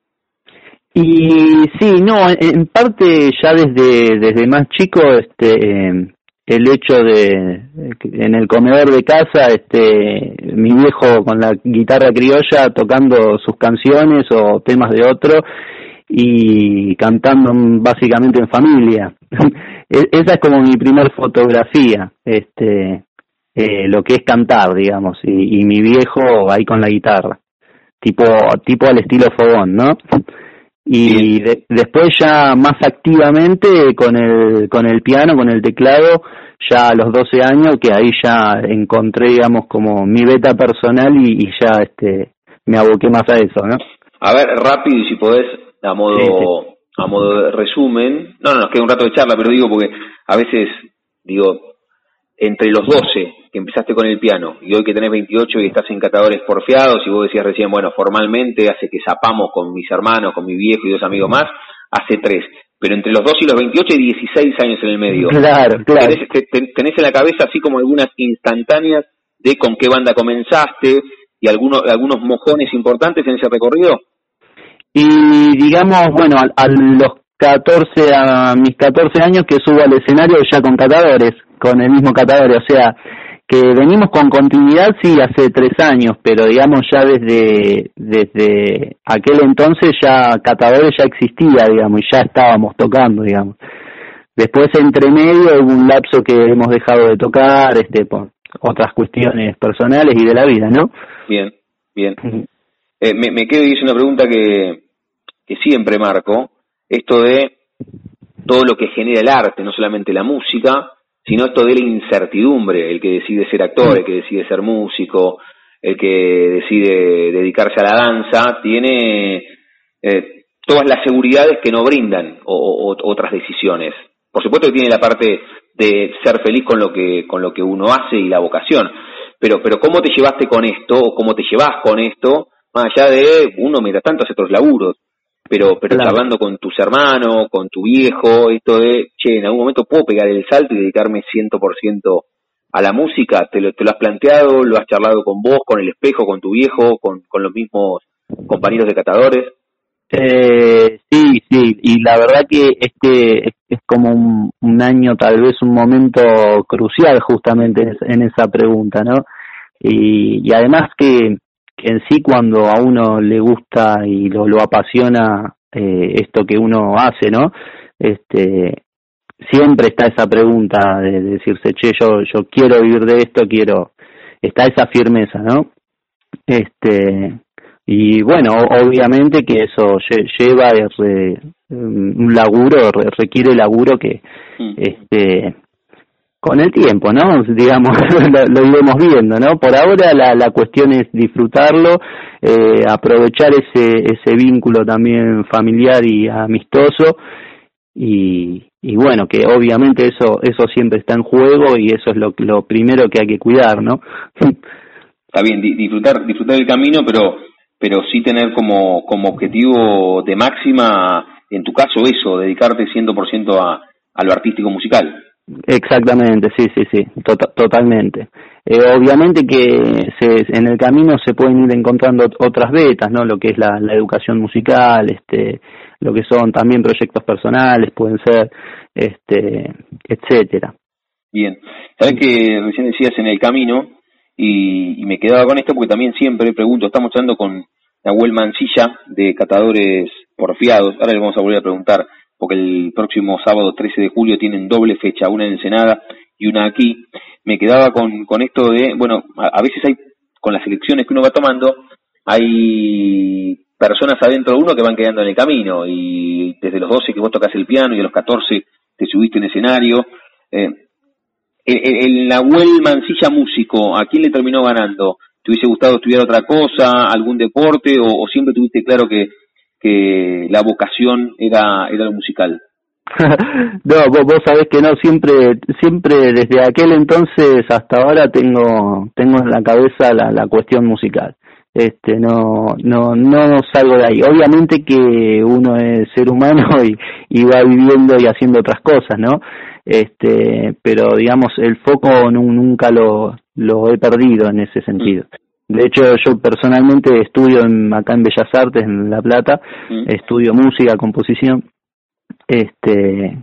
Y sí, no, en parte ya desde, desde más chico, este, el hecho de, en el comedor de casa, este, mi viejo con la guitarra criolla tocando sus canciones o temas de otro, y cantando básicamente en familia. <laughs> E-, esa es como mi primer fotografía, este, eh, lo que es cantar, digamos, y, y, mi viejo ahí con la guitarra, tipo, tipo al estilo fogón, ¿no? Y después ya más activamente con el, con el piano, con el teclado, ya a los 12 años, que ahí ya encontré, digamos, como mi beta personal y, y ya este, me aboqué más a eso, ¿no? A ver, rápido y si podés, a modo, a modo de resumen. No, no, nos queda un rato de charla, pero digo porque a veces, digo, entre los 12 que empezaste con el piano y hoy que tenés 28 y estás en catadores porfiados y vos decías recién, bueno, formalmente hace que zapamos con mis hermanos, con mi viejo y dos amigos más, hace tres. Pero entre los 12 y los 28 hay 16 años en el medio. Claro, claro. ¿Tenés, tenés en la cabeza así como algunas instantáneas de con qué banda comenzaste y algunos, algunos mojones importantes en ese recorrido? Y digamos, bueno, a, los 14, a mis 14 años que subo al escenario ya con catadores, con el mismo catador, o sea, que venimos con continuidad sí hace tres años, pero digamos ya desde, desde aquel entonces ya catadores ya existía, digamos, y ya estábamos tocando, digamos. Después entre medio hubo un lapso que hemos dejado de tocar, este, por otras cuestiones personales y de la vida, ¿no? Bien, bien. Eh, me, me quedo y hice una pregunta que, que siempre marco, esto de todo lo que genera el arte, no solamente la música, sino esto de la incertidumbre, el que decide ser actor, el que decide ser músico, el que decide dedicarse a la danza, tiene, eh, todas las seguridades que no brindan otras decisiones. Por supuesto que tiene la parte de ser feliz con lo que con lo que uno hace y la vocación, pero pero cómo te llevaste con esto o cómo te llevas con esto, más allá de uno mientras tanto hace otros laburos, pero pero hablando con tus hermanos, con tu viejo, esto de, che, en algún momento puedo pegar el salto y dedicarme 100% a la música, ¿Te lo, ¿te lo has planteado? ¿Lo has charlado con vos, con el espejo, con tu viejo, con, con los mismos compañeros de catadores? Eh, sí, sí, y la verdad que este es, como un, año, tal vez un momento crucial justamente en, esa pregunta, ¿no? Y, además que, en sí cuando a uno le gusta y lo, lo apasiona eh, esto que uno hace, ¿no? Este, siempre está esa pregunta de, decirse, che, yo, yo quiero vivir de esto, quiero, está esa firmeza, ¿no? Este, y bueno, obviamente que eso lleva un laburo, requiere laburo que, mm. este, con el tiempo, ¿no? Digamos, <laughs> lo, iremos viendo, ¿no? Por ahora la, la cuestión es disfrutarlo, eh, aprovechar ese, ese vínculo también familiar y amistoso y, y bueno, que obviamente eso, eso siempre está en juego y eso es lo, lo primero que hay que cuidar, ¿no? <laughs> Está bien, disfrutar, disfrutar el camino, pero pero sí tener como, como objetivo de máxima, en tu caso, eso, dedicarte 100% a, a lo artístico musical. Exactamente, sí, sí, sí, tota-, totalmente. Eh, obviamente que se, en el camino se pueden ir encontrando otras vetas, ¿no? Lo que es la, la educación musical, este, lo que son también proyectos personales, pueden ser, este, etcétera. Bien, sabes que recién decías en el camino, y, me quedaba con esto porque también siempre pregunto, estamos hablando con Nahuel Mancilla de Catadores Porfiados, ahora le vamos a volver a preguntar, porque el próximo sábado 13 de julio tienen doble fecha, una en Ensenada y una aquí. Me quedaba con, con esto de, bueno, a, veces hay, con las elecciones que uno va tomando, hay personas adentro de uno que van quedando en el camino y desde los 12 que vos tocas el piano y a los 14 te subiste en escenario. Eh, el, Nahuel Mancilla músico, ¿a quién le terminó ganando? ¿Te hubiese gustado estudiar otra cosa, algún deporte, o, siempre tuviste claro que, que la vocación era, era lo musical? <laughs> no, vos, vos, sabés que no, siempre, siempre desde aquel entonces hasta ahora tengo, tengo en la cabeza la, la cuestión musical. Este, no, no, no salgo de ahí. Obviamente que uno es ser humano <laughs> y, y va viviendo y haciendo otras cosas, ¿no? este pero digamos el foco nunca lo, lo he perdido en ese sentido mm. De hecho yo personalmente estudio en, acá en Bellas Artes en La Plata mm. estudio música composición. Este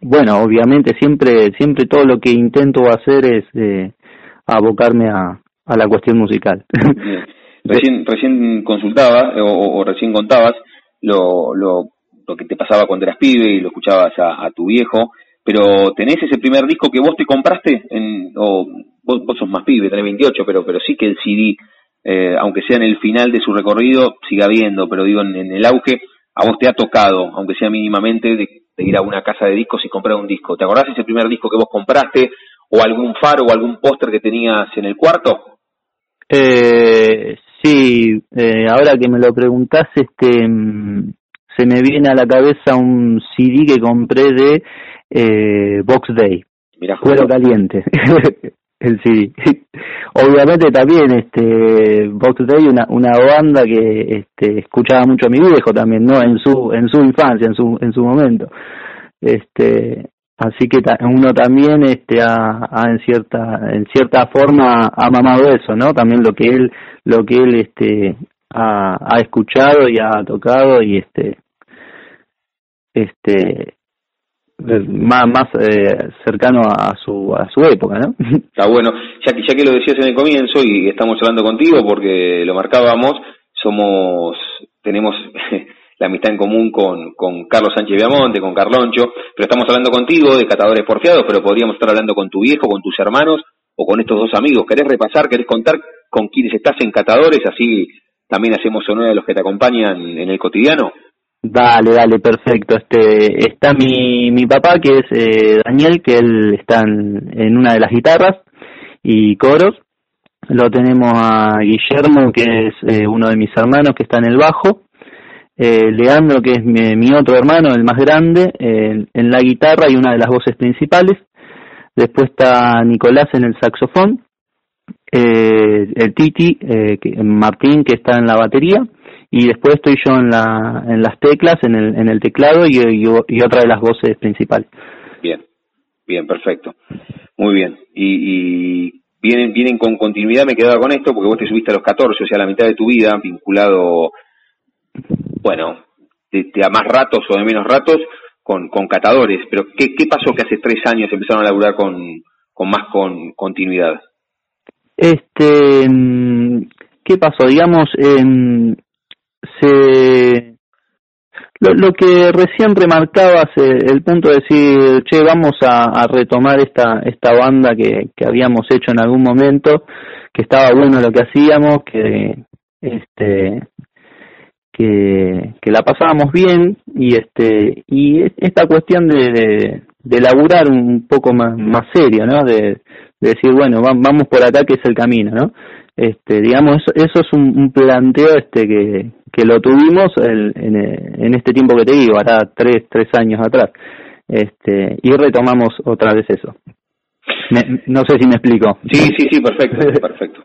bueno obviamente siempre siempre todo lo que intento hacer es eh, abocarme a, a la cuestión musical. <laughs> Recién recién consultaba o, recién contabas lo, lo lo que te pasaba cuando eras pibe y lo escuchabas a tu viejo pero tenés ese primer disco que vos te compraste, en, o vos, sos más pibe, tenés 28, pero, pero sí que el CD, eh, aunque sea en el final de su recorrido, siga habiendo, pero digo, en, el auge, a vos te ha tocado, aunque sea mínimamente, de, ir a una casa de discos y comprar un disco. ¿Te acordás ese primer disco que vos compraste, o algún faro o algún póster que tenías en el cuarto? Eh, sí, eh, ahora que me lo preguntás, este, mm, se me viene a la cabeza un CD que compré de eh, Box Day, Mira, Caliente, <laughs> el CD. <laughs> Obviamente también este Box Day una una banda que este escuchaba mucho a mi viejo también, ¿no? En su en su infancia, en su en su momento. Este así que uno también este ha, en cierta en cierta forma ha mamado eso, ¿no? También lo que él lo que él este ha, ha escuchado y ha tocado y este este más más eh, cercano a su a su época no <laughs> está bueno ya que ya que lo decías en el comienzo y estamos hablando contigo porque lo marcábamos somos tenemos <laughs> la amistad en común con, con Carlos Sánchez Viamonte, con Carloncho, pero estamos hablando contigo de catadores porfiados, pero podríamos estar hablando con tu viejo, con tus hermanos o con estos dos amigos. ¿Querés repasar, querés contar con quienes estás en catadores? Así también hacemos honor a los que te acompañan en el cotidiano. Dale, dale, perfecto. Este, está mi, mi papá, que es eh, Daniel, que él está en, una de las guitarras y coros. Lo tenemos a Guillermo, que es eh, uno de mis hermanos, que está en el bajo. eh, Leandro, que es mi, otro hermano, el más grande, en la guitarra y una de las voces principales. Después está Nicolás en el saxofón, eh, el Titi, eh, Martín, que está en la batería, y después estoy yo en, la, en las teclas, en el, en el teclado y, y, otra de las voces principales. Bien, bien, perfecto. Muy bien. Y, y vienen, vienen con continuidad, me quedaba con esto, porque vos te subiste a los 14, o sea, la mitad de tu vida, vinculado bueno, de, a más ratos o de menos ratos con, con catadores. Pero ¿qué, ¿qué pasó que hace tres años empezaron a laburar con, con más con continuidad? Este, mm, ¿qué pasó? Digamos, eh, lo, lo, que recién remarcabas, eh, el punto de decir, che, vamos a, retomar esta, esta banda que, que habíamos hecho en algún momento, que estaba bueno lo que hacíamos, que este que, que la pasábamos bien y este y esta cuestión de, de, laburar un poco más, más serio, ¿no? De, decir, bueno, vamos por acá que es el camino, ¿no? Este, digamos, eso, es un, planteo este que, que lo tuvimos el, en, en, este tiempo que te digo, hará tres, tres años atrás, este, y retomamos otra vez eso no sé si me explico. Sí, sí, sí, perfecto, <laughs> perfecto.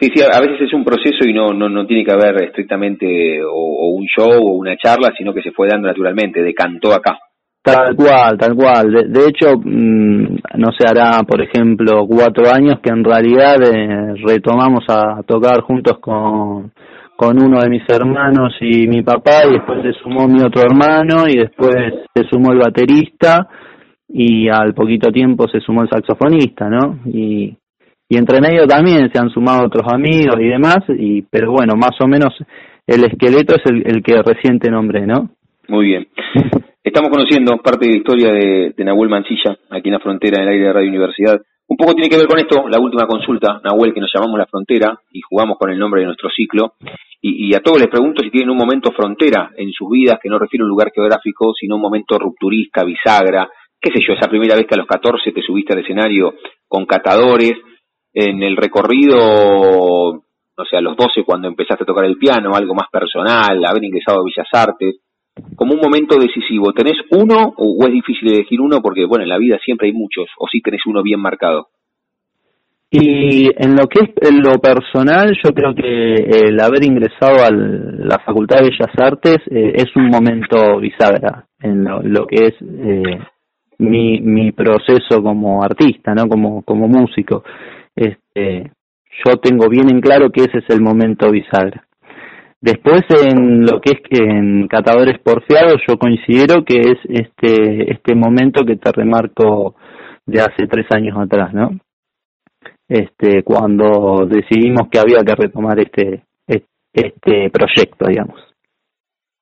Sí, sí, a veces es un proceso y no, no, no tiene que haber estrictamente o, un show o una charla, sino que se fue dando naturalmente, decantó acá. Tal cual, tal cual. De, hecho, mm, no se hará, por ejemplo, cuatro años que en realidad eh, retomamos a tocar juntos con, con uno de mis hermanos y mi papá, y después se sumó mi otro hermano, y después se sumó el baterista, y al poquito tiempo se sumó el saxofonista, ¿no? Y, y entre medio también se han sumado otros amigos y demás, y pero bueno, más o menos el esqueleto es el, el que reciente nombré, ¿no? Muy bien. <laughs> Estamos conociendo parte de la historia de, de Nahuel Mancilla, aquí en la frontera del aire de Radio Universidad. Un poco tiene que ver con esto, la última consulta, Nahuel, que nos llamamos La Frontera y jugamos con el nombre de nuestro ciclo. Y, y, a todos les pregunto si tienen un momento frontera en sus vidas, que no refiere a un lugar geográfico, sino un momento rupturista, bisagra, qué sé yo, esa primera vez que a los 14 te subiste al escenario con catadores, en el recorrido, no sé, a los 12 cuando empezaste a tocar el piano, algo más personal, haber ingresado a Bellas Artes, como un momento decisivo, ¿tenés uno o, es difícil elegir uno? Porque, bueno, en la vida siempre hay muchos, o sí tenés uno bien marcado. Y en lo que es en lo personal, yo creo que el haber ingresado a la Facultad de Bellas Artes eh, es un momento bisagra en lo, que es eh, mi, mi proceso como artista, ¿no? Como, como músico. Este, yo tengo bien en claro que ese es el momento bisagra. Después en lo que es que en Catadores Porfiados yo considero que es este, este momento que te remarco de hace tres años atrás, ¿no? Este, cuando decidimos que había que retomar este, este proyecto, digamos.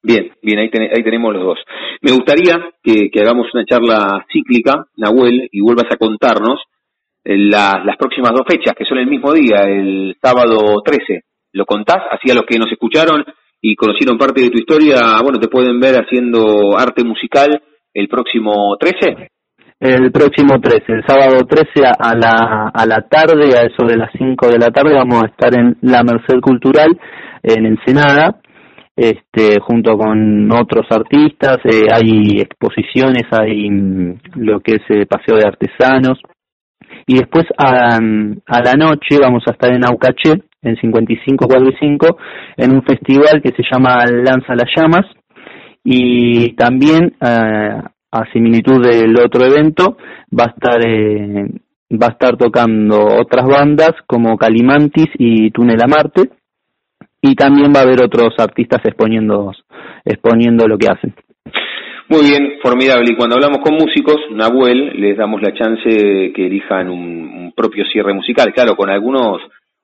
Bien, bien, ahí, ahí tenemos los dos. Me gustaría que, hagamos una charla cíclica, Nahuel, y vuelvas a contarnos eh, las próximas dos fechas, que son el mismo día, el sábado 13. ¿Lo contás? Así a los que nos escucharon y conocieron parte de tu historia, bueno, te pueden ver haciendo arte musical el próximo 13. El próximo 13, el sábado 13 a la, a la tarde, a eso de las 5 de la tarde, vamos a estar en la Merced Cultural en Ensenada este, junto con otros artistas, eh, hay exposiciones, hay mm, lo que es eh, paseo de artesanos, y después a, a, la noche vamos a estar en Aucaché, en 5545, en un festival que se llama Lanza las Llamas, y también eh, a similitud del otro evento va a estar va a estar tocando otras bandas como Calimantis y Túnel a Marte y también va a haber otros artistas exponiendo, exponiendo lo que hacen. Muy bien, formidable. Y cuando hablamos con músicos, Nahuel, les damos la chance que elijan un, propio cierre musical, claro, con algunos,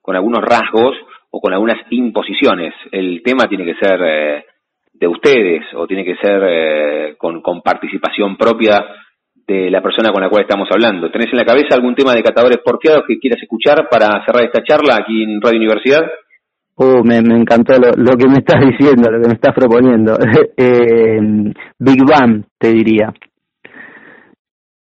con algunos rasgos o con algunas imposiciones. El tema tiene que ser eh, de ustedes o tiene que ser eh, con, con participación propia de la persona con la cual estamos hablando. ¿Tenés en la cabeza algún tema de catadores porteados que quieras escuchar para cerrar esta charla aquí en Radio Universidad? Oh, me, me encantó lo, lo, que me estás diciendo, lo que me estás proponiendo. <laughs> eh, Big Bang, te diría.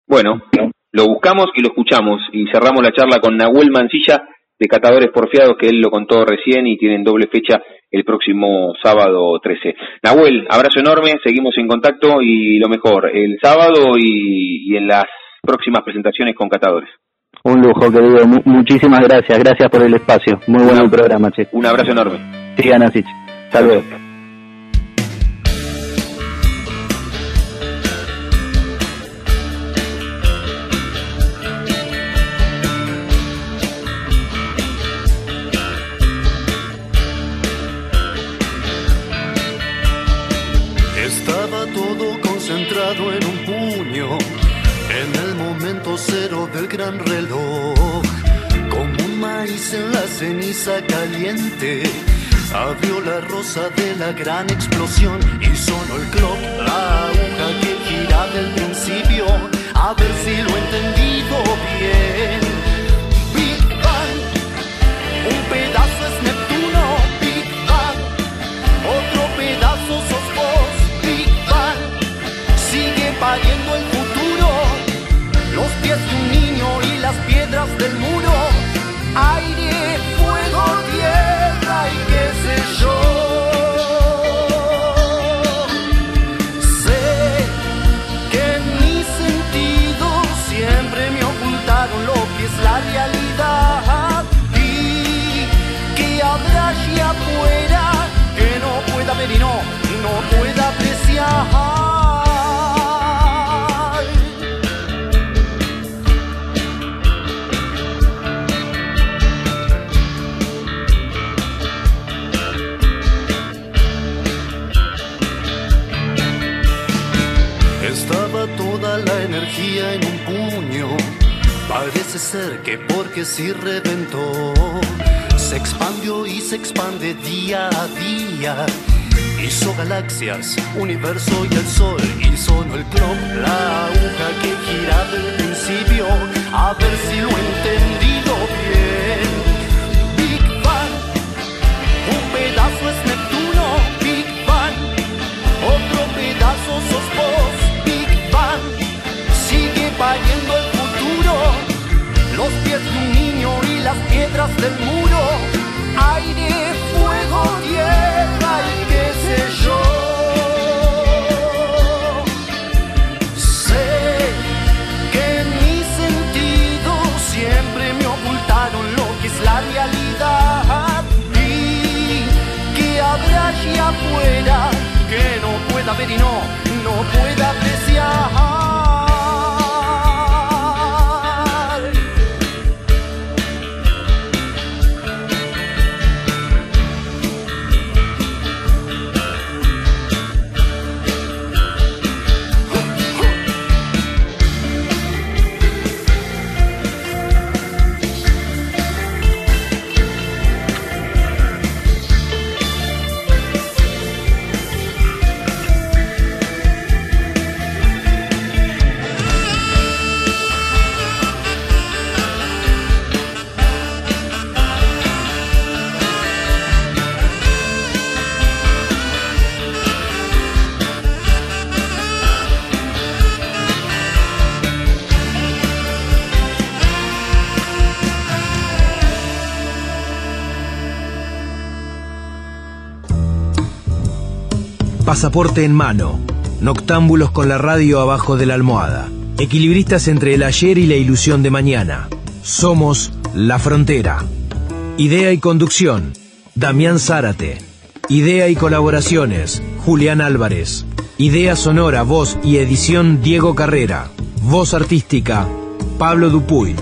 Bueno, lo buscamos y lo escuchamos y cerramos la charla con Nahuel Mancilla de catadores porfiados que él lo contó recién y tienen doble fecha el próximo sábado 13. Nahuel, abrazo enorme, seguimos en contacto y lo mejor, el sábado y, en las próximas presentaciones con catadores. Un lujo, querido. muchísimas gracias. Gracias por el espacio. Muy bueno el programa, che. Un abrazo enorme. Sigan así. Hasta luego. Ceniza caliente. Abrió la rosa de la gran explosión y sonó el clock, la aguja que gira del principio. A ver si lo he Parece ser que porque si reventó, se expandió y se expande día a día. Hizo galaxias, universo y el sol, y sonó el clock, la aguja que gira del principio. A ver si lo he entendido bien. Big Bang, un pedazo es Neptuno. Big Bang, otro pedazo sos vos pariendo el futuro, los pies de un niño y las piedras del muro, aire, fuego, tierra y qué sé yo. Pasaporte en mano. Noctámbulos con la radio abajo de la almohada. Equilibristas entre el ayer y la ilusión de mañana. Somos La Frontera. Idea y conducción. Damián Zárate. Idea y colaboraciones. Julián Álvarez. Idea sonora, voz y edición Diego Carrera. Voz artística. Pablo Dupuy.